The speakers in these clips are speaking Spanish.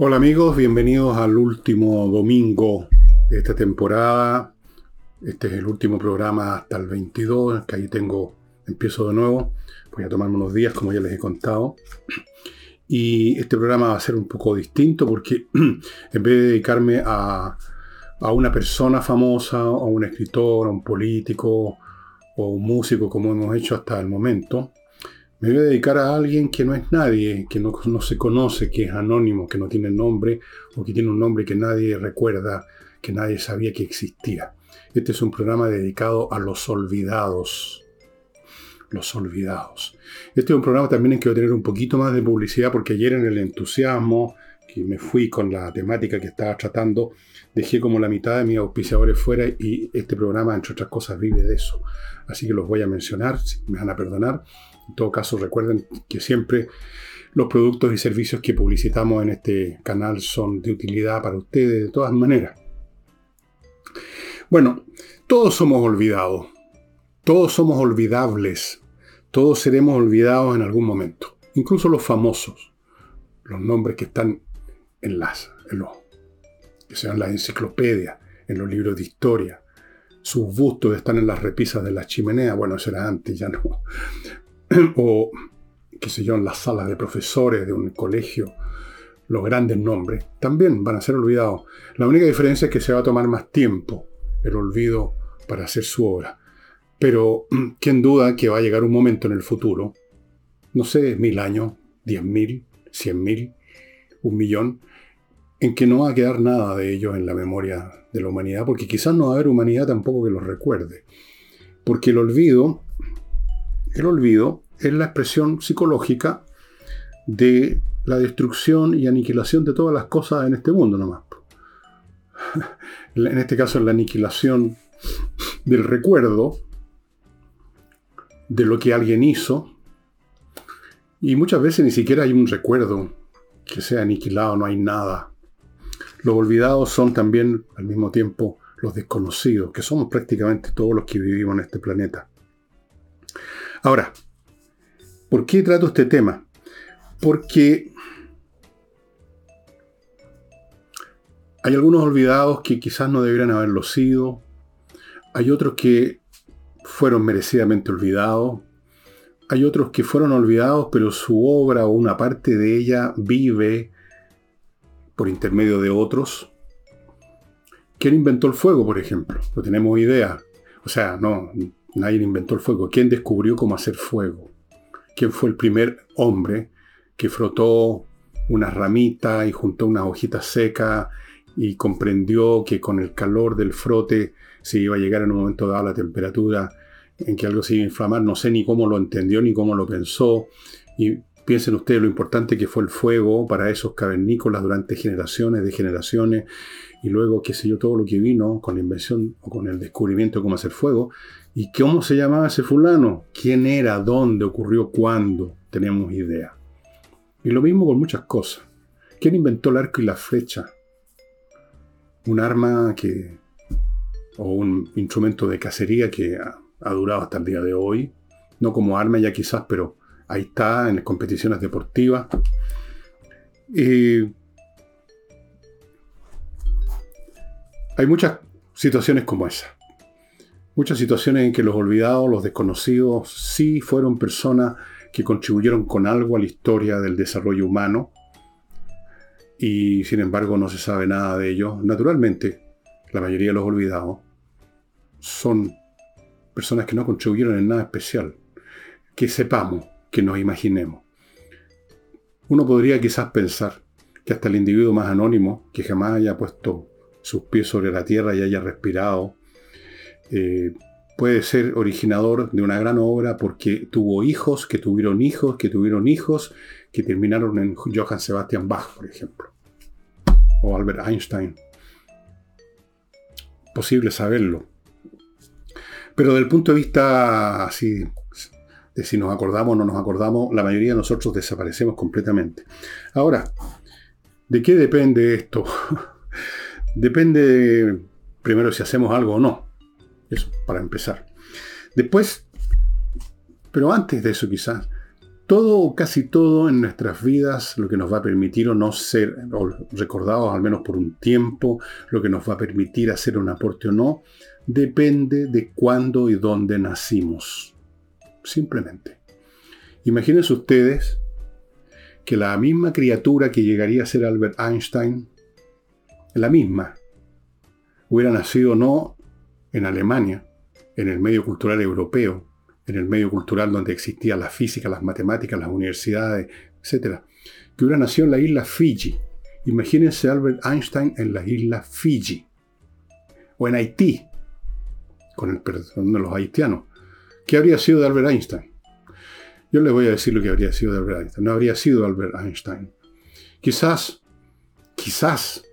Hola amigos, bienvenidos al último domingo de esta temporada. Este es el último programa hasta el 22, que ahí tengo, empiezo de nuevo. Voy a tomarme unos días, como ya les he contado. Y este programa va a ser un poco distinto porque en vez de dedicarme a, a una persona famosa, a un escritor, a un político o un músico como hemos hecho hasta el momento, me voy a dedicar a alguien que no es nadie, que no, se conoce, que es anónimo, que no tiene nombre o que tiene un nombre que nadie recuerda, que nadie sabía que existía. Este es un programa dedicado a los olvidados. Los olvidados. Este es un programa también en que voy a tener un poquito más de publicidad porque ayer en el entusiasmo que me fui con la temática que estaba tratando, dejé como la mitad de mis auspiciadores fuera y este programa, entre otras cosas, vive de eso. Así que los voy a mencionar, si me van a perdonar. En todo caso, recuerden que siempre los productos y servicios que publicitamos en este canal son de utilidad para ustedes de todas maneras. Bueno, todos somos olvidados, todos somos olvidables, todos seremos olvidados en algún momento, incluso los famosos, los nombres que están en las, en los, que sean las enciclopedias, en los libros de historia, sus bustos están en las repisas de la chimenea, bueno, eso era antes, ya no, o qué sé yo, en las salas de profesores de un colegio, los grandes nombres, también van a ser olvidados. La única diferencia es que se va a tomar más tiempo el olvido para hacer su obra. Pero, ¿quién duda que va a llegar un momento en el futuro, no sé, mil años, diez mil, cien mil, un millón, en que no va a quedar nada de ellos en la memoria de la humanidad, porque quizás no va a haber humanidad tampoco que los recuerde. Porque el olvido el olvido es la expresión psicológica de la destrucción y aniquilación de todas las cosas en este mundo nomás. En este caso, la aniquilación del recuerdo de lo que alguien hizo. Y muchas veces ni siquiera hay un recuerdo que sea aniquilado, no hay nada. Los olvidados son también al mismo tiempo los desconocidos, que somos prácticamente todos los que vivimos en este planeta. Ahora, ¿por qué trato este tema? Porque hay algunos olvidados que quizás no deberían haberlo sido, hay otros que fueron merecidamente olvidados, hay otros que fueron olvidados, pero su obra o una parte de ella vive por intermedio de otros. ¿Quién inventó el fuego, por ejemplo? No tenemos idea. O sea, no, Nadie inventó el fuego. ¿Quién descubrió cómo hacer fuego? ¿Quién fue el primer hombre que frotó una ramita y juntó unas hojitas secas y comprendió que con el calor del frote se iba a llegar en un momento dado a la temperatura en que algo se iba a inflamar? No sé ni cómo lo entendió ni cómo lo pensó. Y piensen ustedes lo importante que fue el fuego para esos cavernícolas durante generaciones de generaciones y luego, qué sé yo, todo lo que vino con la invención o con el descubrimiento de cómo hacer fuego. ¿Y cómo se llamaba ese fulano? ¿Quién era? ¿Dónde ocurrió? ¿Cuándo? Tenemos idea. Y lo mismo con muchas cosas. ¿Quién inventó el arco y la flecha? Un arma que. o un instrumento de cacería que ha, durado hasta el día de hoy. No como arma ya quizás, pero ahí está en las competiciones deportivas. hay muchas situaciones como esa. Muchas situaciones en que los olvidados, los desconocidos, sí fueron personas que contribuyeron con algo a la historia del desarrollo humano y sin embargo no se sabe nada de ellos. Naturalmente, la mayoría de los olvidados son personas que no contribuyeron en nada especial. Que sepamos, que nos imaginemos. Uno podría quizás pensar que hasta el individuo más anónimo, que jamás haya puesto sus pies sobre la tierra y haya respirado, eh, puede ser originador de una gran obra porque tuvo hijos, que tuvieron hijos, que tuvieron hijos, que terminaron en Johann Sebastian Bach, por ejemplo, o Albert Einstein. Posible saberlo. Pero desde el punto de vista así, de si nos acordamos o no nos acordamos, la mayoría de nosotros desaparecemos completamente. Ahora, ¿de qué depende esto? depende primero si hacemos algo o no. Eso, para empezar. Después, pero antes de eso quizás, todo o casi todo en nuestras vidas, lo que nos va a permitir o no ser o recordados al menos por un tiempo, lo que nos va a permitir hacer un aporte o no, depende de cuándo y dónde nacimos. Simplemente. Imagínense ustedes que la misma criatura que llegaría a ser Albert Einstein, la misma, hubiera nacido no en Alemania, en el medio cultural europeo, en el medio cultural donde existía la física, las matemáticas, las universidades, etc. Que hubiera nacido en la isla Fiji. Imagínense Albert Einstein en la isla Fiji. O en Haití, con el perdón de los haitianos. ¿Qué habría sido de Albert Einstein? Yo les voy a decir lo que habría sido de Albert Einstein. No habría sido Albert Einstein. Quizás, quizás,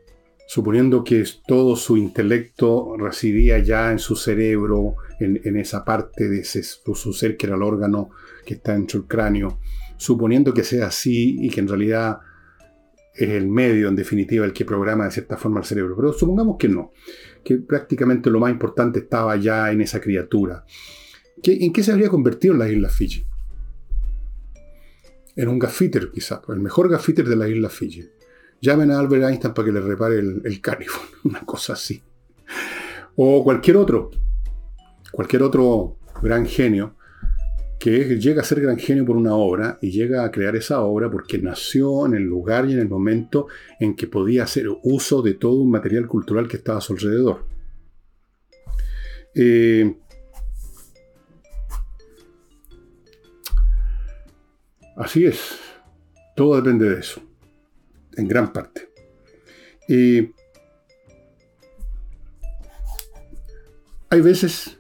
suponiendo que todo su intelecto residía ya en su cerebro, en, esa parte de su ser que era el órgano que está dentro del cráneo, suponiendo que sea así y que en realidad es el medio, en definitiva, el que programa de cierta forma el cerebro. Pero supongamos que no, que prácticamente lo más importante estaba ya en esa criatura. ¿En qué se habría convertido en la isla Fiji? En un gaffiter, quizás, el mejor gaffiter de la isla Fiji. Llamen a Albert Einstein para que le repare el, el una cosa así. O cualquier otro, cualquier otro gran genio que llega a ser gran genio por una obra y llega a crear esa obra porque nació en el lugar y en el momento en que podía hacer uso de todo un material cultural que estaba a su alrededor. Eh, así es, todo depende de eso, en gran parte. Y hay veces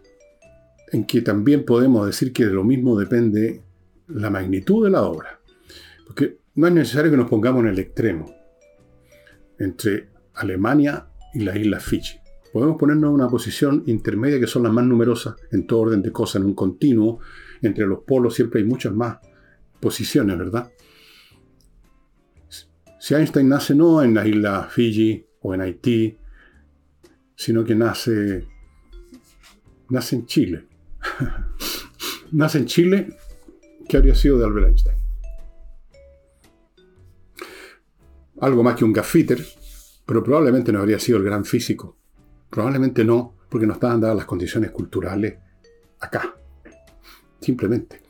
en que también podemos decir que de lo mismo depende la magnitud de la obra. Porque no es necesario que nos pongamos en el extremo entre Alemania y la isla Fiji. Podemos ponernos en una posición intermedia que son las más numerosas en todo orden de cosas, en un continuo. Entre los polos siempre hay muchas más posiciones, ¿verdad? Si Einstein nace no en la isla Fiji o en Haití, sino que nace, nace en Chile. nace en Chile, ¿qué habría sido de Albert Einstein? Algo más que un gaffiter, pero probablemente no habría sido el gran físico. Probablemente no, porque no estaban dadas las condiciones culturales acá. Simplemente.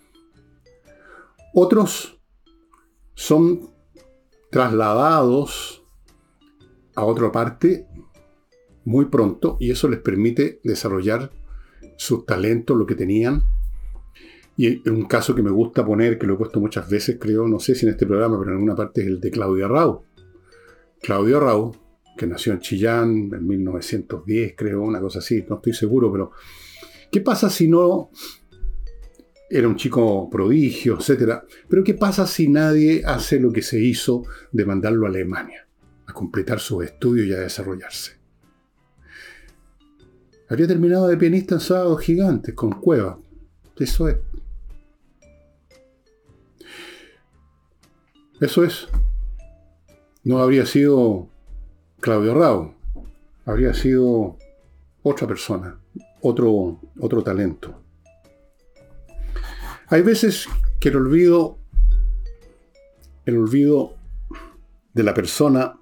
Otros son trasladados a otra parte muy pronto y eso les permite desarrollar sus talentos, lo que tenían. Y un caso que me gusta poner, que lo he puesto muchas veces, creo, no sé si en este programa, pero en alguna parte es el de Claudio Arrau. Claudio Arrau, que nació en Chillán en 1910, creo, una cosa así, no estoy seguro, pero ¿qué pasa si no era un chico prodigio, etcétera? Pero ¿qué pasa si nadie hace lo que se hizo de mandarlo a Alemania, a completar sus estudios y a desarrollarse? Habría terminado de pianista en Sábados Gigantes con Cueva. Eso es. Eso es. No habría sido Claudio Rao. Habría sido otra persona, otro, otro talento. Hay veces que el olvido, el olvido de la persona,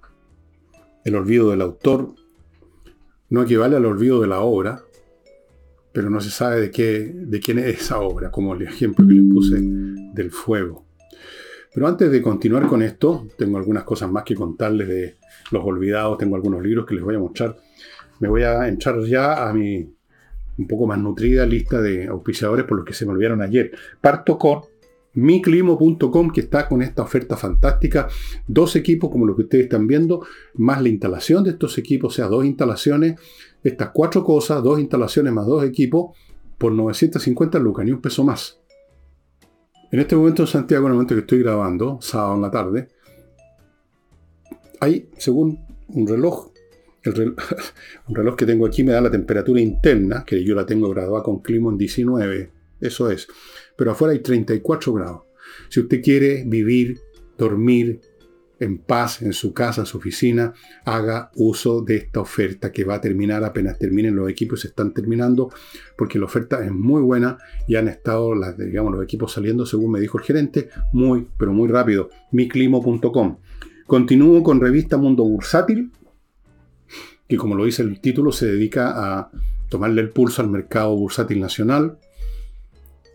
el olvido del autor, no equivale al olvido de la obra, pero no se sabe de, qué, de quién es esa obra, como el ejemplo que le puse del fuego. Pero antes de continuar con esto, tengo algunas cosas más que contarles de los olvidados, tengo algunos libros que les voy a mostrar. Me voy a entrar ya a mi un poco más nutrida lista de auspiciadores por los que se me olvidaron ayer. Parto con miclimo.com que está con esta oferta fantástica. Dos equipos como los que ustedes están viendo, más la instalación de estos equipos, o sea, dos instalaciones. Estas cuatro cosas, dos instalaciones más dos equipos, por 950 lucas, ni un peso más. En este momento en Santiago, en el momento que estoy grabando, sábado en la tarde, hay, según un reloj, un reloj que tengo aquí me da la temperatura interna, que yo la tengo graduada con clima en 19, eso es pero afuera hay 34 grados. Si usted quiere vivir, dormir, en paz en su casa, en su oficina, haga uso de esta oferta que va a terminar apenas terminen los equipos, se están terminando, porque la oferta es muy buena y han estado las, los equipos saliendo, según me dijo el gerente, muy, pero muy rápido. miclimo.com. Continúo con revista Mundo Bursátil, que como lo dice el título, se dedica a tomarle el pulso al mercado bursátil nacional,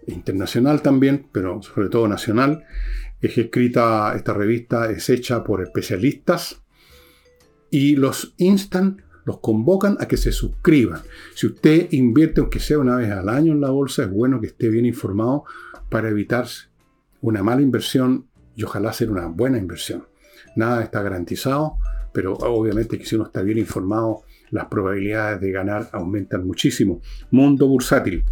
internacional también, pero sobre todo nacional. Es escrita, esta revista es hecha por especialistas y los instan, los convocan a que se suscriban. Si usted invierte, aunque sea una vez al año en la bolsa, es bueno que esté bien informado para evitar una mala inversión y ojalá ser una buena inversión. Nada está garantizado, pero obviamente que si uno está bien informado, las probabilidades de ganar aumentan muchísimo. Mundo bursátil.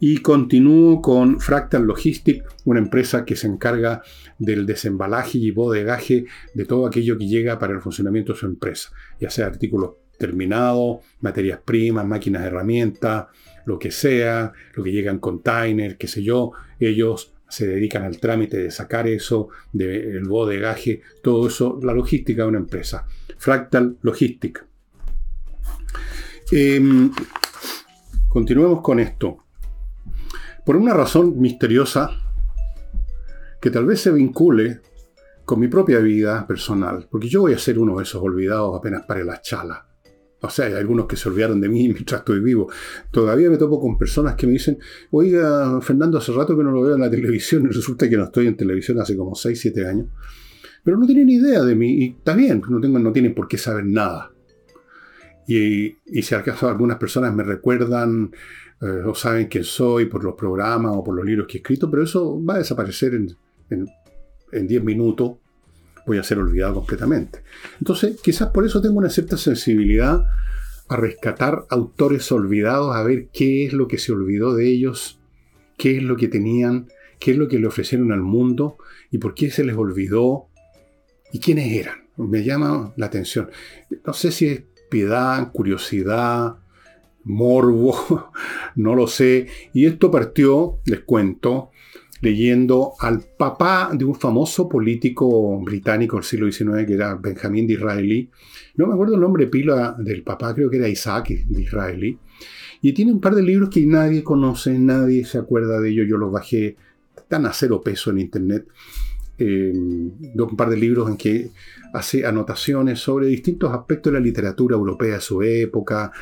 Y continúo con Fractal Logistic, una empresa que se encarga del desembalaje y bodegaje de todo aquello que llega para el funcionamiento de su empresa, ya sea artículos terminados, materias primas, máquinas, herramientas, lo que sea, lo que llega en container, qué sé yo, ellos se dedican al trámite de sacar eso, del bodegaje, todo eso, la logística de una empresa. Fractal Logistic. Em, continuemos con esto por una razón misteriosa que tal vez se vincule con mi propia vida personal, porque yo voy a ser uno de esos olvidados apenas para la chala. O sea, hay algunos que se olvidaron de mí mientras estoy vivo. Todavía me topo con personas que me dicen, oiga, Fernando, hace rato que no lo veo en la televisión y resulta que no estoy en televisión hace como 6, 7 años. Pero no tienen idea de mí y está bien, no, tengo, no tienen por qué saber nada. Y, y si acaso algunas personas me recuerdan eh, o saben quién soy por los programas o por los libros que he escrito, pero eso va a desaparecer en 10 minutos, voy a ser olvidado completamente. Entonces, quizás por eso tengo una cierta sensibilidad a rescatar autores olvidados, a ver qué es lo que se olvidó de ellos, qué es lo que tenían, qué es lo que le ofrecieron al mundo y por qué se les olvidó y quiénes eran. Me llama la atención. No sé si es piedad, curiosidad, morbo, no lo sé. Y esto partió, les cuento, leyendo al papá de un famoso político británico del siglo XIX, que era Benjamín Disraeli. No me acuerdo el nombre pila del papá, creo que era Isaac Disraeli. Y tiene un par de libros que nadie conoce, nadie se acuerda de ellos. Yo los bajé, tan a cero peso en internet. Eh, un par de libros en que hace anotaciones sobre distintos aspectos de la literatura europea de su época,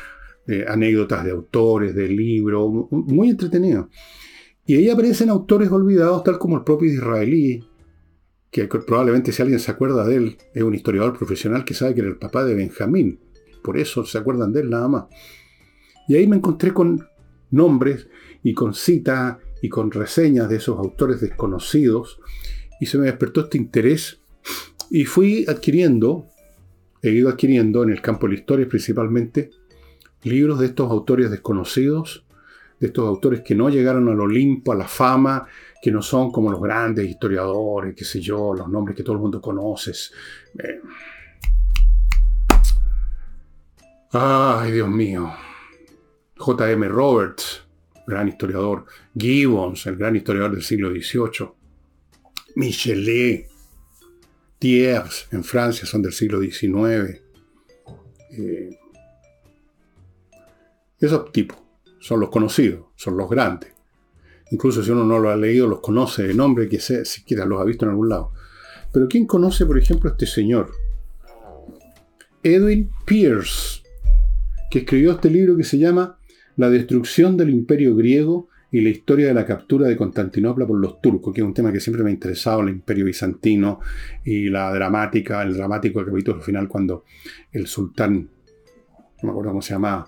anécdotas de autores, de libros, muy entretenido. Y ahí aparecen autores olvidados, tal como el propio israelí, que probablemente si alguien se acuerda de él, es un historiador profesional que sabe que era el papá de Benjamín. Por eso se acuerdan de él nada más. Y ahí me encontré con nombres y con citas y con reseñas de esos autores desconocidos y se me despertó este interés y fui adquiriendo, he ido adquiriendo en el campo de la historia principalmente, libros de estos autores desconocidos, de estos autores que no llegaron al Olimpo, a la fama, que no son como los grandes historiadores, qué sé yo, los nombres que todo el mundo conoce. Eh. Ay, Dios mío. J.M. Roberts, gran historiador. Gibbons, el gran historiador del siglo XVIII. Michelet. Thiers, en Francia, son del siglo XIX. Eh, esos tipos son los conocidos, son los grandes. Incluso si uno no lo ha leído, los conoce de nombre, que sea, siquiera los ha visto en algún lado. Pero ¿quién conoce, por ejemplo, a este señor? Edwin Pierce, que escribió este libro que se llama La destrucción del imperio griego y la historia de la captura de Constantinopla por los turcos, que es un tema que siempre me ha interesado, el imperio bizantino y la dramática, el dramático capítulo final cuando el sultán, no me acuerdo cómo se llamaba,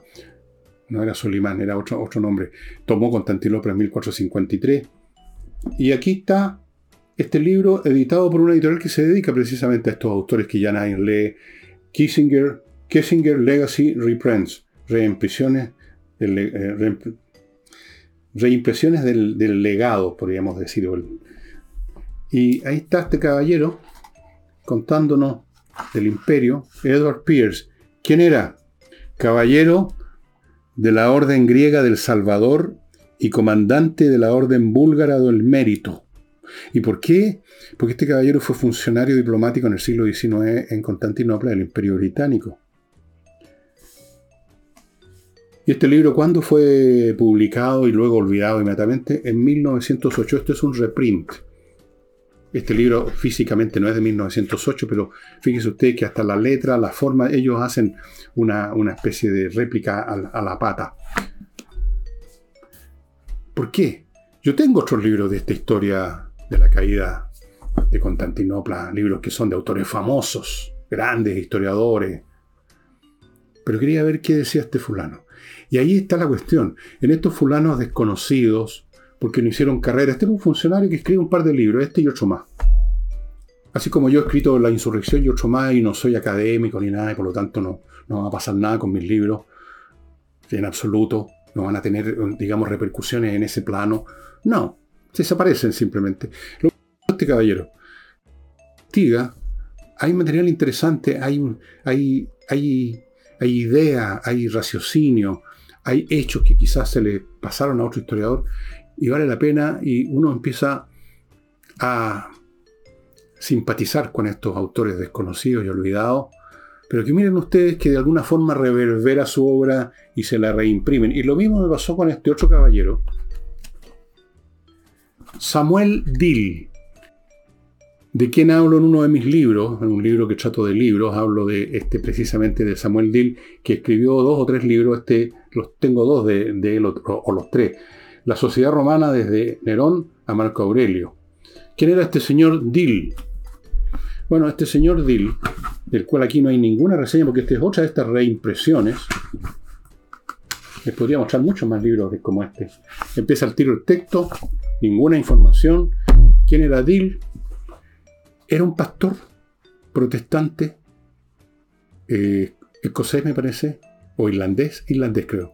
no era Solimán, era otro, otro nombre, tomó Constantinopla en 1453. Y aquí está este libro editado por una editorial que se dedica precisamente a estos autores que ya nadie lee, Kissinger, Kissinger Legacy Reprints, reimpresiones del, eh, del, legado, podríamos decir. Y ahí está este caballero contándonos del imperio, Edward Pierce. ¿Quién era? Caballero de la Orden Griega del Salvador y comandante de la Orden Búlgara del Mérito. ¿Y por qué? Porque este caballero fue funcionario diplomático en el siglo XIX en Constantinopla del Imperio Británico. ¿Y este libro cuándo fue publicado y luego olvidado inmediatamente? En 1908. Esto es un reprint. Este libro físicamente no es de 1908, pero fíjese usted que hasta la letra, la forma, ellos hacen una, especie de réplica a, la pata. ¿Por qué? Yo tengo otros libros de esta historia de la caída de Constantinopla, libros que son de autores famosos, grandes historiadores. Pero quería ver qué decía este fulano. Y ahí está la cuestión. En estos fulanos desconocidos, porque no hicieron carrera, este es un funcionario que escribe un par de libros, este y otro más. Así como yo he escrito La insurrección y otro más y no soy académico ni nada, y por lo tanto no, no va a pasar nada con mis libros, en absoluto, no van a tener, digamos, repercusiones en ese plano. No, desaparecen simplemente. Lo este caballero, Tiga, hay material interesante, hay, hay, hay, hay idea, hay raciocinio, hay hechos que quizás se le pasaron a otro historiador y vale la pena y uno empieza a simpatizar con estos autores desconocidos y olvidados, pero que miren ustedes que de alguna forma reverbera su obra y se la reimprimen. Y lo mismo me pasó con este otro caballero, Samuel Dill. ¿De quién hablo en uno de mis libros? En un libro que trato de libros, hablo de este precisamente de Samuel Dill, que escribió dos o tres libros, este, los tengo dos de, él o, los tres. La sociedad romana desde Nerón a Marco Aurelio. ¿Quién era este señor Dill? Bueno, este señor Dill, del cual aquí no hay ninguna reseña, porque esta es otra de estas reimpresiones. Les podría mostrar muchos más libros como este. Empieza el tiro el texto, ninguna información. ¿Quién era Dill? Era un pastor protestante, eh, escocés me parece, o irlandés, irlandés creo.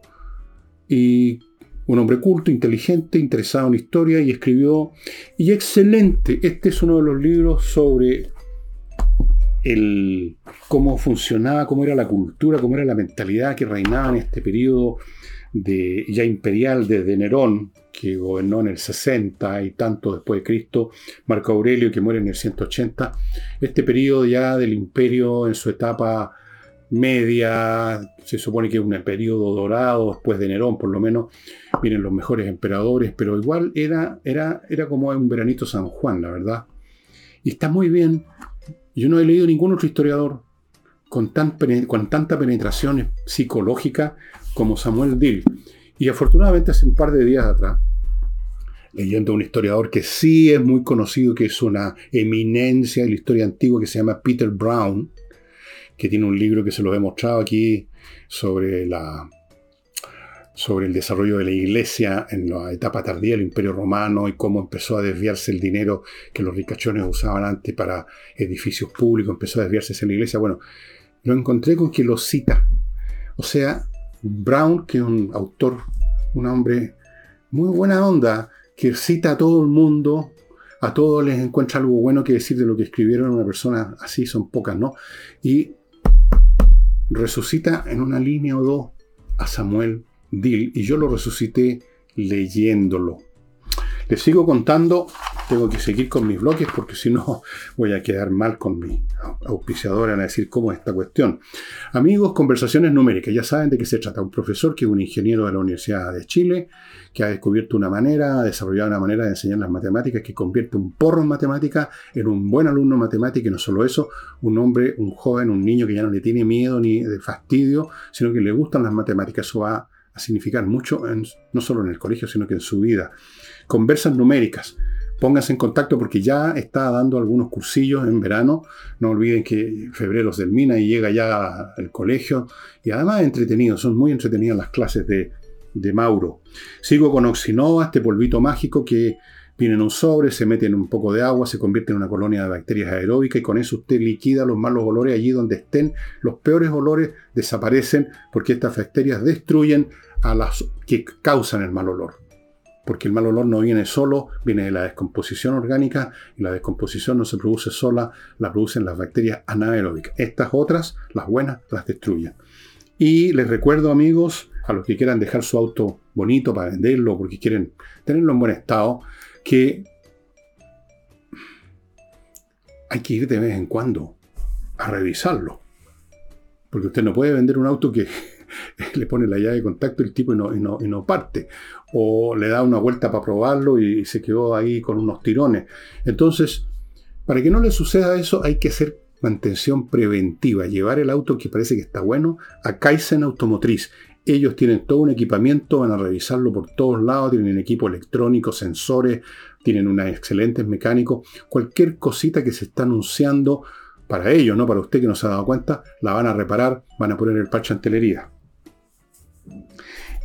Y un hombre culto, inteligente, interesado en historia y escribió, y excelente, este es uno de los libros sobre el, cómo funcionaba, cómo era la cultura, cómo era la mentalidad que reinaba en este periodo de, ya imperial desde Nerón, que gobernó en el 60 y tanto después de Cristo, Marco Aurelio, que muere en el 180, este periodo ya del imperio en su etapa media, se supone que es un periodo dorado, después de Nerón por lo menos, vienen los mejores emperadores, pero igual era, era, era como un veranito San Juan, la verdad. Y está muy bien. Yo no he leído ningún otro historiador con, tan, con tanta penetración psicológica como Samuel Dill. Y afortunadamente hace un par de días atrás, leyendo a un historiador que sí es muy conocido, que es una eminencia de la historia antigua, que se llama Peter Brown, que tiene un libro que se lo he mostrado aquí sobre, la, sobre el desarrollo de la iglesia en la etapa tardía del Imperio Romano y cómo empezó a desviarse el dinero que los ricachones usaban antes para edificios públicos, empezó a desviarse en la iglesia. Bueno, lo encontré con que lo cita. O sea, Brown, que es un autor, un hombre muy buena onda, que cita a todo el mundo, a todos les encuentra algo bueno que decir de lo que escribieron una persona así, son pocas, ¿no? Y resucita en una línea o dos a Samuel Dill, y yo lo resucité leyéndolo. Les sigo contando, tengo que seguir con mis bloques porque si no voy a quedar mal con mi auspiciadora a decir cómo es esta cuestión. Amigos, conversaciones numéricas, ya saben de qué se trata. Un profesor que es un ingeniero de la Universidad de Chile, que ha descubierto una manera, ha desarrollado una manera de enseñar las matemáticas que convierte un porro en matemática en un buen alumno matemático y no solo eso, un hombre, un joven, un niño que ya no le tiene miedo ni de fastidio, sino que le gustan las matemáticas. Eso va a significar mucho, no solo en el colegio, sino que en su vida conversas numéricas. Pónganse en contacto porque ya está dando algunos cursillos en verano. No olviden que febrero se termina y llega ya el colegio. Y además entretenido, son muy entretenidas las clases de, de Mauro. Sigo con Oxinova, este polvito mágico que viene en un sobre, se mete en un poco de agua, se convierte en una colonia de bacterias aeróbicas y con eso usted liquida los malos olores allí donde estén. Los peores olores desaparecen porque estas bacterias destruyen a las que causan el mal olor porque el mal olor no viene solo, viene de la descomposición orgánica y la descomposición no se produce sola, la producen las bacterias anaeróbicas. Estas otras, las buenas, las destruyen. Y les recuerdo amigos, a los que quieran dejar su auto bonito para venderlo, porque quieren tenerlo en buen estado, que hay que ir de vez en cuando a revisarlo. Porque usted no puede vender un auto que le pone la llave de contacto el tipo y no, y parte. O le da una vuelta para probarlo y se quedó ahí con unos tirones. Entonces, para que no le suceda eso, hay que hacer mantención preventiva. Llevar el auto que parece que está bueno a Kaizen Automotriz. Ellos tienen todo un equipamiento, van a revisarlo por todos lados, tienen equipo electrónico, sensores, tienen unos excelentes mecánicos. Cualquier cosita que se está anunciando para ellos, no para usted que no se ha dado cuenta, la van a reparar, van a poner el parche antelería.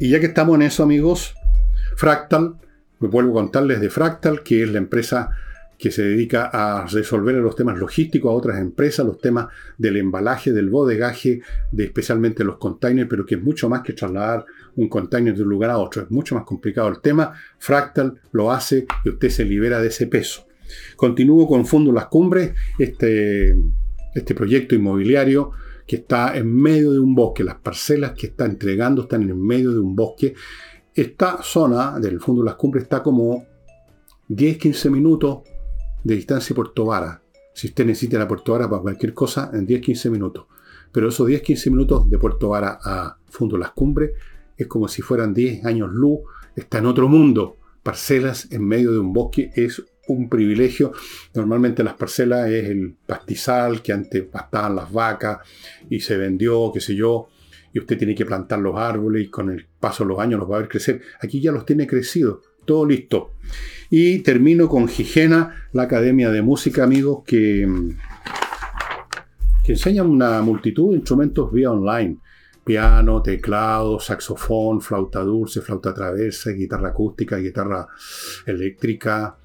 Y ya que estamos en eso, amigos, Fractal, me vuelvo a contarles de Fractal, que es la empresa que se dedica a resolver los temas logísticos a otras empresas, los temas del embalaje, del bodegaje, de especialmente los containers, pero que es mucho más que trasladar un container de un lugar a otro. Es mucho más complicado el tema. Fractal lo hace y usted se libera de ese peso. Continúo con Fundo Las Cumbres, este, este proyecto inmobiliario que está en medio de un bosque. Las parcelas que está entregando están en medio de un bosque. Esta zona del Fondo de las Cumbres está como 10-15 minutos de distancia de Puerto Vara. Si usted necesita la Puerto Vara para cualquier cosa, en 10-15 minutos. Pero esos 10-15 minutos de Puerto Vara a Fondo de las Cumbres es como si fueran 10 años luz. Está en otro mundo. Parcelas en medio de un bosque es un privilegio. Normalmente las parcelas es el pastizal que antes pastaban las vacas y se vendió, qué sé yo, y usted tiene que plantar los árboles y con el paso de los años los va a ver crecer. Aquí ya los tiene crecidos, todo listo. Y termino con Gigena, la Academia de Música, amigos, que, que enseña una multitud de instrumentos vía online. Piano, teclado, saxofón, flauta dulce, flauta traversa, guitarra acústica, guitarra eléctrica,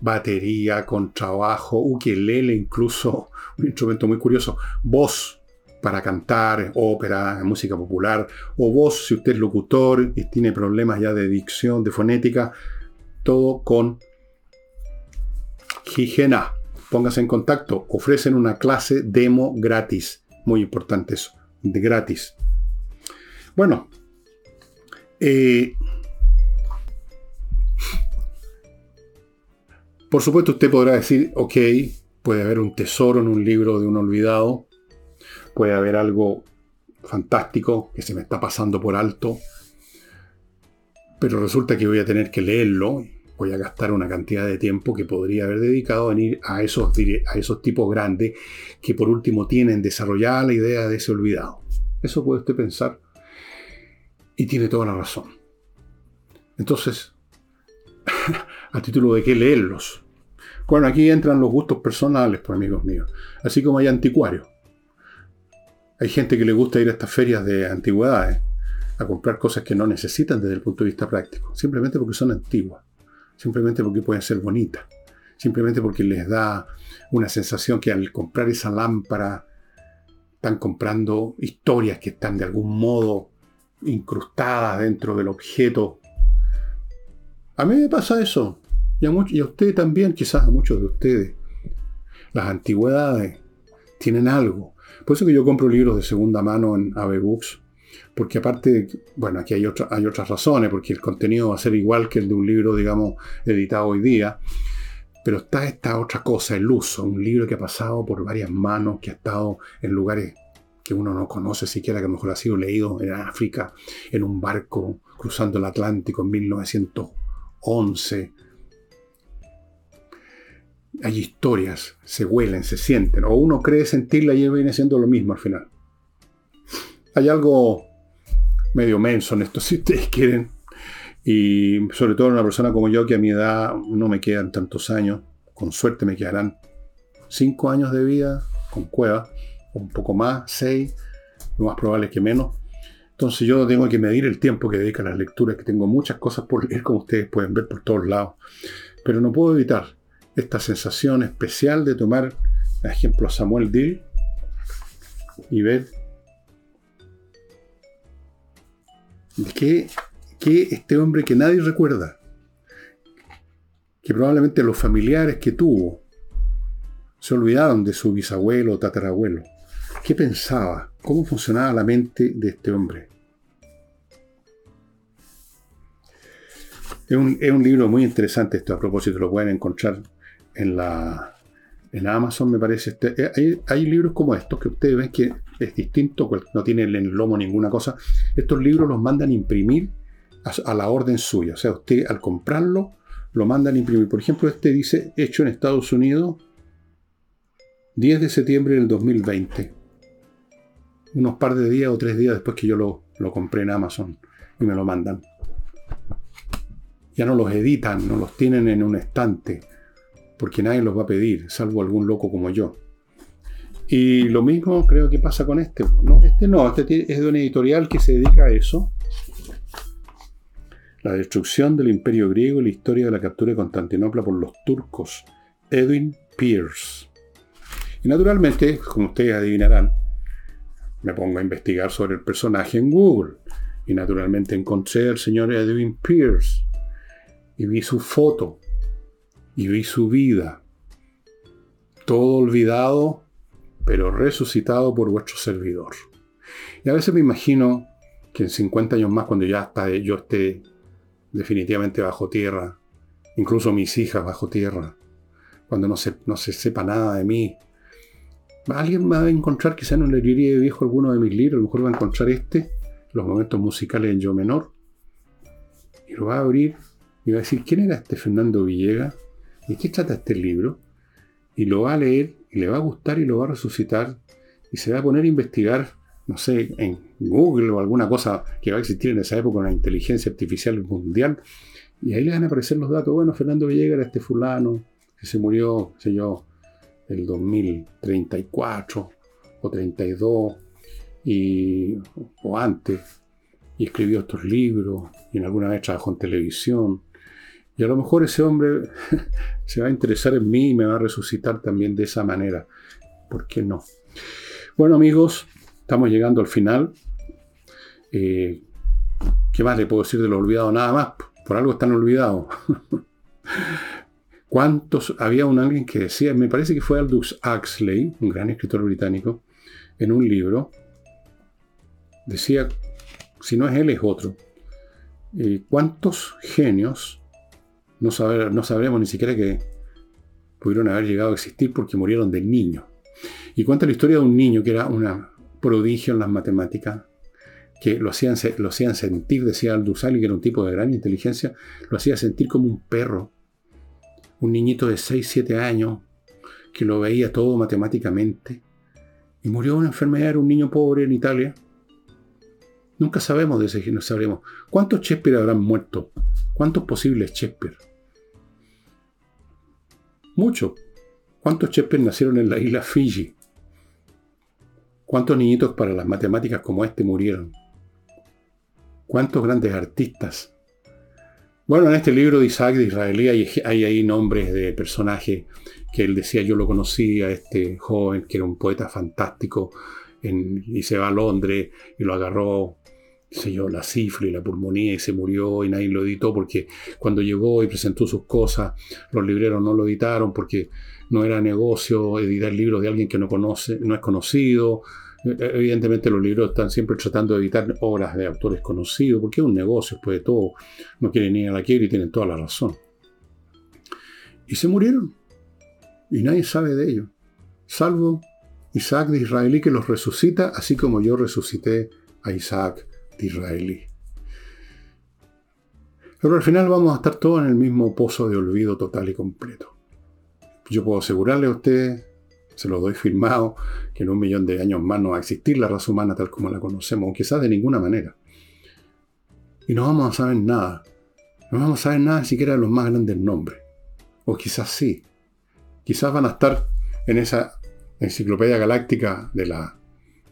batería, contrabajo, ukelele incluso, un instrumento muy curioso, voz para cantar, ópera, música popular, o voz si usted es locutor y tiene problemas ya de dicción, de fonética, todo con Higiena. Póngase en contacto, ofrecen una clase demo gratis, muy importante eso, de gratis. Bueno, eh, Por supuesto usted podrá decir, ok, puede haber un tesoro en un libro de un olvidado, puede haber algo fantástico que se me está pasando por alto, pero resulta que voy a tener que leerlo, voy a gastar una cantidad de tiempo que podría haber dedicado en ir a esos, a esos tipos grandes que por último tienen desarrollada la idea de ese olvidado. Eso puede usted pensar y tiene toda la razón. Entonces, a título de qué leerlos. Bueno, aquí entran los gustos personales, pues amigos míos. Así como hay anticuarios. Hay gente que le gusta ir a estas ferias de antigüedades a comprar cosas que no necesitan desde el punto de vista práctico, simplemente porque son antiguas, simplemente porque pueden ser bonitas, simplemente porque les da una sensación que al comprar esa lámpara están comprando historias que están de algún modo incrustadas dentro del objeto. A mí me pasa eso. Y a, y a usted también, quizás a muchos de ustedes. Las antigüedades tienen algo. Por eso que yo compro libros de segunda mano en AV Books. Porque aparte, bueno, aquí hay, hay otras razones, porque el contenido va a ser igual que el de un libro, digamos, editado hoy día. Pero está esta otra cosa, el uso. Un libro que ha pasado por varias manos, que ha estado en lugares que uno no conoce siquiera, que a lo mejor ha sido leído en África, en un barco cruzando el Atlántico en 1911, hay historias, se huelen, se sienten, o uno cree sentirla y viene siendo lo mismo al final. Hay algo medio menso en esto, si ustedes quieren, y sobre todo una persona como yo, que a mi edad no me quedan tantos años, con suerte me quedarán cinco años de vida con cueva, un poco más, seis, lo más probable es que menos. Entonces yo tengo que medir el tiempo que dedico a las lecturas, que tengo muchas cosas por leer, como ustedes pueden ver por todos lados. Pero no puedo evitar esta sensación especial de tomar, por ejemplo, Samuel Dill y ver que, que este hombre que nadie recuerda, que probablemente los familiares que tuvo se olvidaron de su bisabuelo o tatarabuelo. ¿Qué pensaba? ¿Cómo funcionaba la mente de este hombre? Es un, es un libro muy interesante esto, a propósito, lo pueden encontrar en la, En Amazon me parece, este, eh, hay, libros como estos que ustedes ven que es distinto, no tienen en el lomo ninguna cosa. Estos libros los mandan a imprimir a, la orden suya. O sea, usted al comprarlo lo mandan a imprimir. Por ejemplo, este dice hecho en Estados Unidos 10 de septiembre del 2020. Unos par de días o tres días después que yo lo, lo compré en Amazon y me lo mandan. Ya no los editan, no los tienen en un estante porque nadie los va a pedir, salvo algún loco como yo. Y lo mismo creo que pasa con este. No, este no, este es de una editorial que se dedica a eso. La destrucción del imperio griego y la historia de la captura de Constantinopla por los turcos. Edwin Pierce. Y naturalmente, como ustedes adivinarán, me pongo a investigar sobre el personaje en Google. Y naturalmente encontré al señor Edwin Pierce. Y vi su foto y vi su vida, todo olvidado, pero resucitado por vuestro servidor. Y a veces me imagino que en 50 años más, cuando ya yo esté definitivamente bajo tierra, incluso mis hijas bajo tierra, cuando no se, no se sepa nada de mí, alguien va a encontrar, quizá en una librería de viejo alguno de mis libros, a lo mejor va a encontrar este, los momentos musicales en yo menor, y lo va a abrir y va a decir, ¿quién era este Fernando Villegas? ¿De qué trata este libro? Y lo va a leer y le va a gustar y lo va a resucitar y se va a poner a investigar, no sé, en Google o alguna cosa que va a existir en esa época, una inteligencia artificial mundial. Y ahí le van a aparecer los datos. Bueno, Fernando Villegas era este fulano que se murió, sé yo, el 2034 o 32 y, o antes y escribió estos libros y en alguna vez trabajó en televisión y a lo mejor ese hombre se va a interesar en mí y me va a resucitar también de esa manera. ¿Por qué no? Bueno amigos, estamos llegando al final. Eh, ¿Qué más le puedo decir de lo olvidado? Nada más. Por algo están olvidados. ¿Cuántos? Había un alguien que decía, me parece que fue Aldous Huxley, un gran escritor británico, en un libro, decía, si no es él es otro, eh, ¿cuántos genios no, saber, no sabremos ni siquiera que pudieron haber llegado a existir porque murieron de niño. Y cuenta la historia de un niño que era una prodigio en las matemáticas, que lo hacían, lo hacían sentir, decía Aldusali, que era un tipo de gran inteligencia, lo hacía sentir como un perro, un niñito de 6, 7 años, que lo veía todo matemáticamente, y murió de una enfermedad, era un niño pobre en Italia. Nunca sabemos de ese, no sabremos. ¿Cuántos Shakespeare habrán muerto? ¿Cuántos posibles Shakespeare? Muchos. ¿Cuántos Shakespeare nacieron en la isla Fiji? ¿Cuántos niñitos para las matemáticas como este murieron? ¿Cuántos grandes artistas? Bueno, en este libro de Isaac de Israelí hay, ahí nombres de personajes que él decía, yo lo conocí a este joven que era un poeta fantástico y se va a Londres y lo agarró sé yo, la cifra y la pulmonía y se murió y nadie lo editó porque cuando llegó y presentó sus cosas, los libreros no lo editaron porque no era negocio editar libros de alguien que no conoce, no es conocido. Evidentemente los libros están siempre tratando de editar obras de autores conocidos, porque es un negocio, después de todo, no quieren ir a la quiebra y tienen toda la razón. Y se murieron. Y nadie sabe de ellos. Salvo Isaac de Israelí que los resucita, así como yo resucité a Isaac israelí. Pero al final vamos a estar todos en el mismo pozo de olvido total y completo. Yo puedo asegurarle a usted, se lo doy firmado, que en un millón de años más no va a existir la raza humana tal como la conocemos, o quizás de ninguna manera. Y no vamos a saber nada. No vamos a saber nada siquiera de los más grandes nombres. O quizás sí. Quizás van a estar en esa enciclopedia galáctica de, la,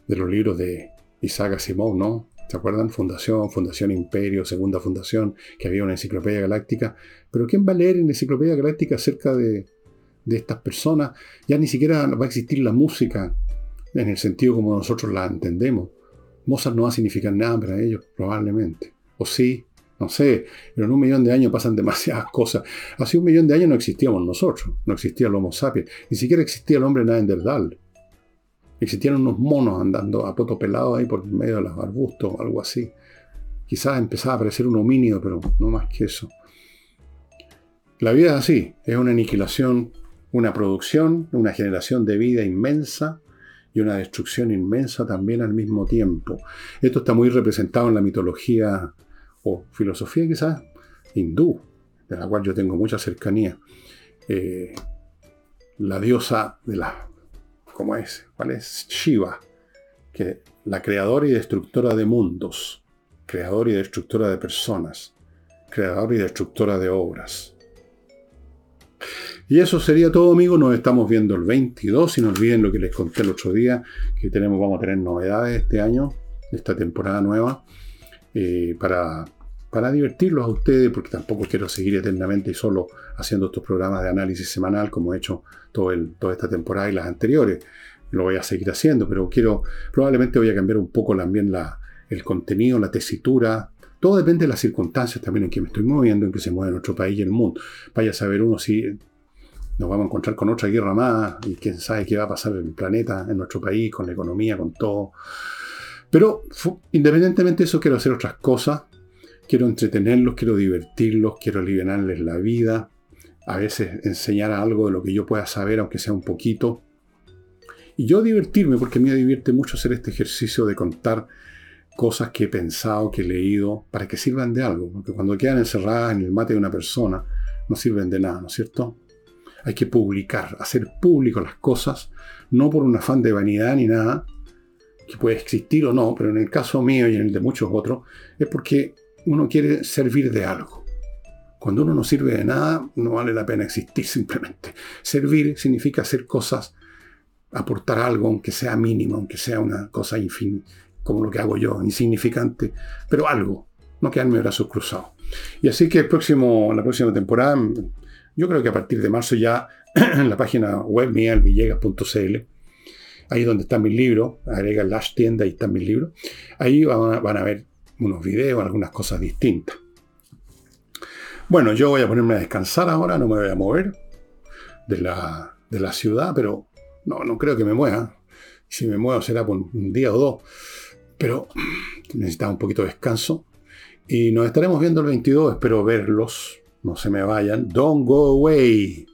de los libros de Isaac Asimov, ¿no? ¿Se acuerdan? Fundación, Fundación Imperio, Segunda Fundación, que había una enciclopedia galáctica. Pero ¿quién va a leer en la enciclopedia galáctica acerca de, estas personas? Ya ni siquiera va a existir la música en el sentido como nosotros la entendemos. Mozart no va a significar nada para ellos, probablemente. O sí, no sé, pero en un millón de años pasan demasiadas cosas. Hace un millón de años no existíamos nosotros, no existía el Homo sapiens, ni siquiera existía el hombre Neandertal. Existían unos monos andando a poto pelado ahí por medio de los arbustos o algo así. Quizás empezaba a aparecer un homínido, pero no más que eso. La vida es así, es una aniquilación una producción, una generación de vida inmensa y una destrucción inmensa también al mismo tiempo. Esto está muy representado en la mitología o filosofía quizás hindú, de la cual yo tengo mucha cercanía. Eh, la diosa de la... ¿Cómo es? ¿Cuál es? Shiva, que la creadora y destructora de mundos, creadora y destructora de personas, creadora y destructora de obras. Y eso sería todo, amigos. Nos estamos viendo el 22. Y no olviden lo que les conté el otro día, que tenemos, vamos a tener novedades este año, esta temporada nueva, eh, para, para divertirlos a ustedes, porque tampoco quiero seguir eternamente y solo haciendo estos programas de análisis semanal como he hecho todo el, toda esta temporada y las anteriores. Lo voy a seguir haciendo, pero quiero, probablemente voy a cambiar un poco también la, el contenido, la tesitura, todo depende de las circunstancias también en que me estoy moviendo, en que se mueve nuestro país y el mundo. Vaya a saber uno si nos vamos a encontrar con otra guerra más y quién sabe qué va a pasar en el planeta, en nuestro país, con la economía, con todo. Pero independientemente de eso, quiero hacer otras cosas. Quiero entretenerlos, quiero divertirlos, quiero aliviarles la vida. A veces enseñar algo de lo que yo pueda saber, aunque sea un poquito. Y yo divertirme, porque me divierte mucho hacer este ejercicio de contar cosas que he pensado, que he leído, para que sirvan de algo. Porque cuando quedan encerradas en el mate de una persona, no sirven de nada, ¿no es cierto? Hay que publicar, hacer público las cosas, no por un afán de vanidad ni nada, que puede existir o no, pero en el caso mío y en el de muchos otros, es porque uno quiere servir de algo. Cuando uno no sirve de nada, no vale la pena existir simplemente. Servir significa hacer cosas, aportar algo, aunque sea mínimo, aunque sea una cosa infinita, como lo que hago yo, insignificante, pero algo, no quedarme brazos cruzados. Y así que el la próxima temporada yo creo que a partir de marzo ya en la página web mía, elvillegas.cl, ahí donde están mis libros, agrega las tienda, ahí están mis libros, ahí van a, ver unos videos, algunas cosas distintas. Bueno, yo voy a ponerme a descansar ahora, no me voy a mover de la, de la ciudad, pero no, no creo que me mueva. Si me muevo será por un día o dos, pero necesitaba un poquito de descanso. Y nos estaremos viendo el 22, espero verlos no se me vayan. Don't go away.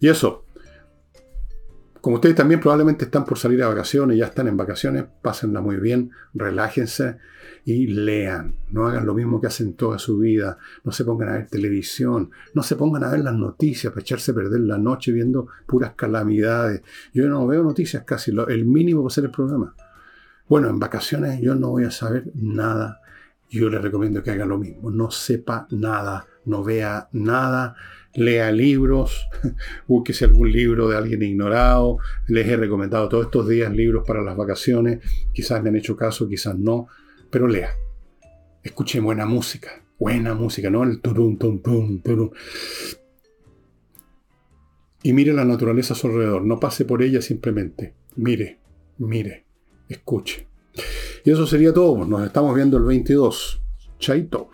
Y eso. Como ustedes también probablemente están por salir a vacaciones, ya están en vacaciones, pásenla muy bien, relájense y lean. No hagan lo mismo que hacen toda su vida. No se pongan a ver televisión. No se pongan a ver las noticias para echarse a perder la noche viendo puras calamidades. Yo no veo noticias casi. El mínimo va a ser el programa. Bueno, en vacaciones yo no voy a saber nada yo le recomiendo que haga lo mismo. No sepa nada, no vea nada, lea libros, búsquese algún libro de alguien ignorado. Les he recomendado todos estos días libros para las vacaciones. Quizás me han hecho caso, quizás no, pero lea. Escuche buena música, buena música, no el turum, tum, tum, turum. Y mire la naturaleza a su alrededor, no pase por ella simplemente. Mire, mire, escuche. Y eso sería todo. Nos estamos viendo el 22. Chaito.